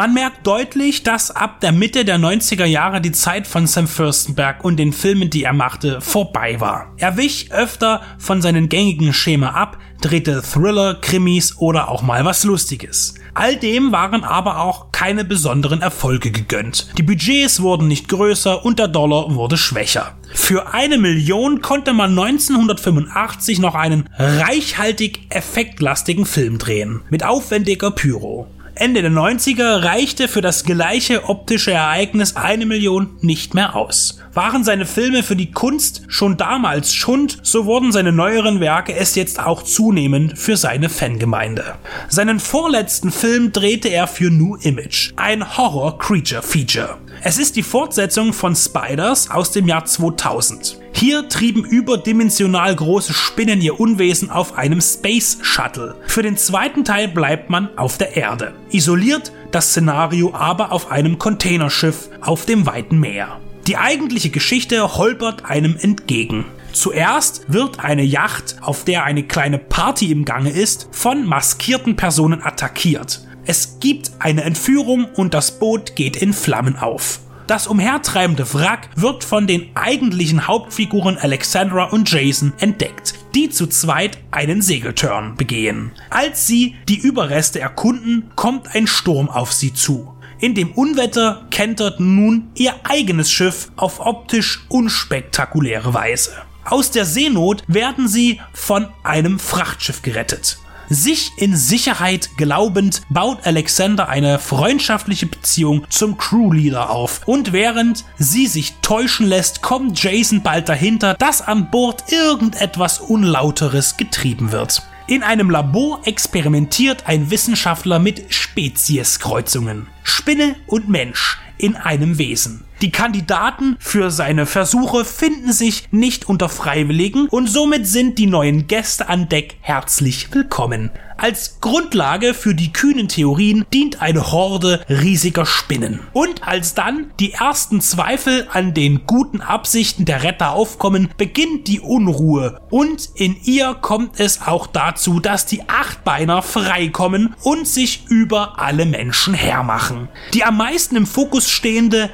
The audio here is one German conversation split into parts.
Man merkt deutlich, dass ab der Mitte der 90er Jahre die Zeit von Sam Furstenberg und den Filmen, die er machte, vorbei war. Er wich öfter von seinen gängigen Schema ab, drehte Thriller, Krimis oder auch mal was Lustiges. All dem waren aber auch keine besonderen Erfolge gegönnt. Die Budgets wurden nicht größer und der Dollar wurde schwächer. Für eine Million konnte man 1985 noch einen reichhaltig effektlastigen Film drehen, mit aufwendiger Pyro. Ende der 90er reichte für das gleiche optische Ereignis eine Million nicht mehr aus. Waren seine Filme für die Kunst schon damals Schund, so wurden seine neueren Werke es jetzt auch zunehmend für seine Fangemeinde. Seinen vorletzten Film drehte er für New Image, ein Horror-Creature-Feature. Es ist die Fortsetzung von Spiders aus dem Jahr 2000. Hier trieben überdimensional große Spinnen ihr Unwesen auf einem Space Shuttle. Für den zweiten Teil bleibt man auf der Erde. Isoliert das Szenario aber auf einem Containerschiff auf dem weiten Meer. Die eigentliche Geschichte holpert einem entgegen. Zuerst wird eine Yacht, auf der eine kleine Party im Gange ist, von maskierten Personen attackiert. Es gibt eine Entführung und das Boot geht in Flammen auf. Das umhertreibende Wrack wird von den eigentlichen Hauptfiguren Alexandra und Jason entdeckt, die zu zweit einen Segelturn begehen. Als sie die Überreste erkunden, kommt ein Sturm auf sie zu. In dem Unwetter kentert nun ihr eigenes Schiff auf optisch unspektakuläre Weise. Aus der Seenot werden sie von einem Frachtschiff gerettet. Sich in Sicherheit glaubend baut Alexander eine freundschaftliche Beziehung zum Crewleader auf. Und während sie sich täuschen lässt, kommt Jason bald dahinter, dass an Bord irgendetwas Unlauteres getrieben wird. In einem Labor experimentiert ein Wissenschaftler mit Spezieskreuzungen. Spinne und Mensch in einem Wesen. Die Kandidaten für seine Versuche finden sich nicht unter Freiwilligen und somit sind die neuen Gäste an Deck herzlich willkommen. Als Grundlage für die kühnen Theorien dient eine Horde riesiger Spinnen. Und als dann die ersten Zweifel an den guten Absichten der Retter aufkommen, beginnt die Unruhe. Und in ihr kommt es auch dazu, dass die Achtbeiner freikommen und sich über alle Menschen hermachen. Die am meisten im Fokus stehende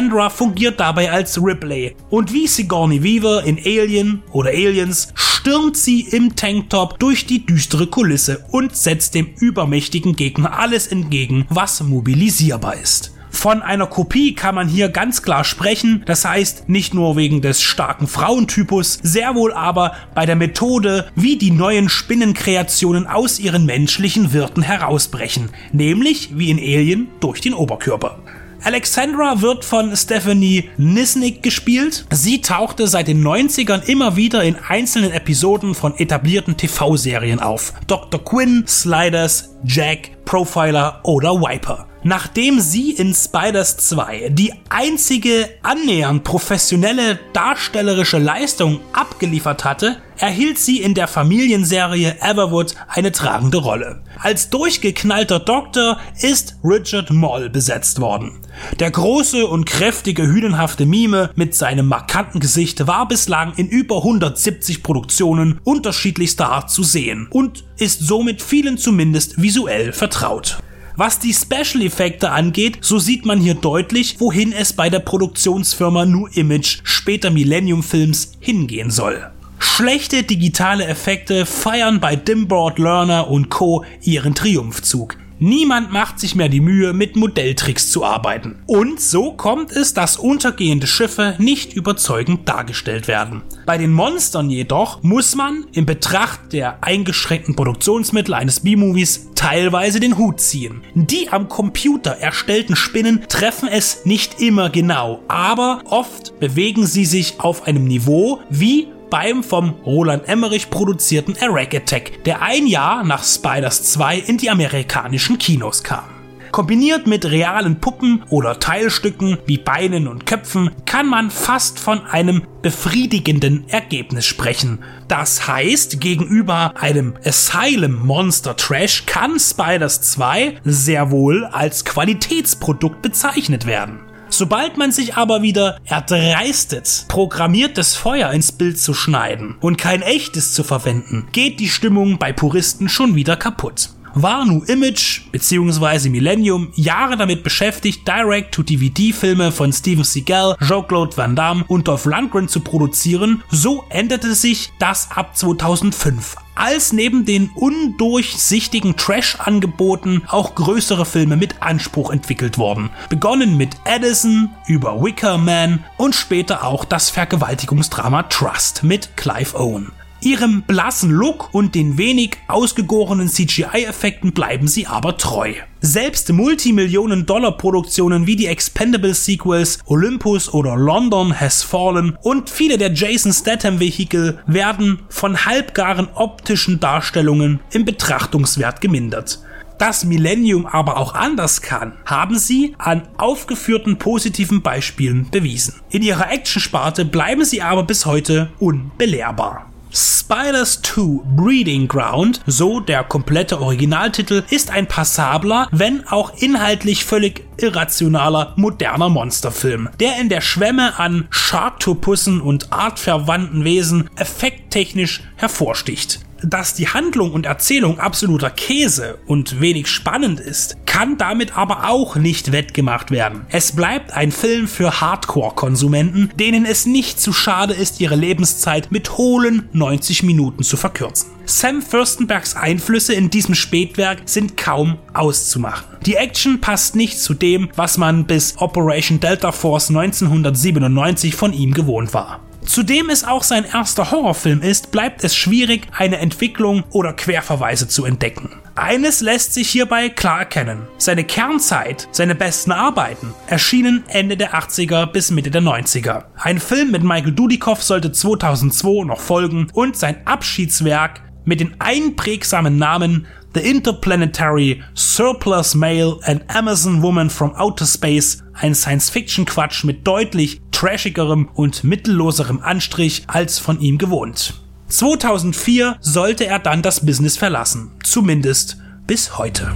Alexandra fungiert dabei als Ripley. Und wie Sigourney Weaver in Alien oder Aliens stürmt sie im Tanktop durch die düstere Kulisse und setzt dem übermächtigen Gegner alles entgegen, was mobilisierbar ist. Von einer Kopie kann man hier ganz klar sprechen, das heißt nicht nur wegen des starken Frauentypus, sehr wohl aber bei der Methode, wie die neuen Spinnenkreationen aus ihren menschlichen Wirten herausbrechen, nämlich wie in Alien durch den Oberkörper. Alexandra wird von Stephanie Nisnik gespielt. Sie tauchte seit den 90ern immer wieder in einzelnen Episoden von etablierten TV-Serien auf. Dr. Quinn, Sliders, Jack, Profiler oder Viper. Nachdem sie in Spiders 2 die einzige annähernd professionelle darstellerische Leistung abgeliefert hatte, erhielt sie in der Familienserie Everwood eine tragende Rolle. Als durchgeknallter Doktor ist Richard Moll besetzt worden. Der große und kräftige hühnenhafte Mime mit seinem markanten Gesicht war bislang in über 170 Produktionen unterschiedlichster Art zu sehen und ist somit vielen zumindest visuell vertraut. Was die Special Effekte angeht, so sieht man hier deutlich, wohin es bei der Produktionsfirma New Image, später Millennium Films, hingehen soll. Schlechte digitale Effekte feiern bei Dimboard Learner und Co. ihren Triumphzug. Niemand macht sich mehr die Mühe, mit Modelltricks zu arbeiten. Und so kommt es, dass untergehende Schiffe nicht überzeugend dargestellt werden. Bei den Monstern jedoch muss man in Betracht der eingeschränkten Produktionsmittel eines B-Movies teilweise den Hut ziehen. Die am Computer erstellten Spinnen treffen es nicht immer genau, aber oft bewegen sie sich auf einem Niveau wie beim vom Roland Emmerich produzierten Eric Attack, der ein Jahr nach Spiders 2 in die amerikanischen Kinos kam. Kombiniert mit realen Puppen oder Teilstücken wie Beinen und Köpfen kann man fast von einem befriedigenden Ergebnis sprechen. Das heißt, gegenüber einem Asylum Monster Trash kann Spiders 2 sehr wohl als Qualitätsprodukt bezeichnet werden. Sobald man sich aber wieder erdreistet, programmiertes Feuer ins Bild zu schneiden und kein echtes zu verwenden, geht die Stimmung bei Puristen schon wieder kaputt war Nu Image bzw. Millennium Jahre damit beschäftigt, Direct-to-DVD-Filme von Steven Seagal, Jean-Claude Van Damme und Dolph Lundgren zu produzieren, so änderte sich das ab 2005 als neben den undurchsichtigen Trash-Angeboten auch größere Filme mit Anspruch entwickelt wurden. Begonnen mit Edison über Wicker Man und später auch das Vergewaltigungsdrama Trust mit Clive Owen. Ihrem blassen Look und den wenig ausgegorenen CGI-Effekten bleiben sie aber treu. Selbst Multimillionen-Dollar-Produktionen wie die Expendable-Sequels Olympus oder London Has Fallen und viele der Jason Statham-Vehikel werden von halbgaren optischen Darstellungen im Betrachtungswert gemindert. Dass Millennium aber auch anders kann, haben sie an aufgeführten positiven Beispielen bewiesen. In ihrer Actionsparte bleiben sie aber bis heute unbelehrbar. Spiders 2 Breeding Ground, so der komplette Originaltitel, ist ein passabler, wenn auch inhaltlich völlig irrationaler, moderner Monsterfilm, der in der Schwemme an Sharktopussen und artverwandten Wesen effekttechnisch hervorsticht. Dass die Handlung und Erzählung absoluter Käse und wenig spannend ist, kann damit aber auch nicht wettgemacht werden. Es bleibt ein Film für Hardcore-Konsumenten, denen es nicht zu schade ist, ihre Lebenszeit mit hohlen 90 Minuten zu verkürzen. Sam Fürstenbergs Einflüsse in diesem Spätwerk sind kaum auszumachen. Die Action passt nicht zu dem, was man bis Operation Delta Force 1997 von ihm gewohnt war. Zudem es auch sein erster Horrorfilm ist, bleibt es schwierig, eine Entwicklung oder Querverweise zu entdecken. Eines lässt sich hierbei klar erkennen. Seine Kernzeit, seine besten Arbeiten erschienen Ende der 80er bis Mitte der 90er. Ein Film mit Michael Dudikoff sollte 2002 noch folgen und sein Abschiedswerk mit den einprägsamen Namen The Interplanetary Surplus Male and Amazon Woman from Outer Space, ein Science-Fiction-Quatsch mit deutlich trashigerem und mittelloserem Anstrich als von ihm gewohnt. 2004 sollte er dann das Business verlassen, zumindest bis heute.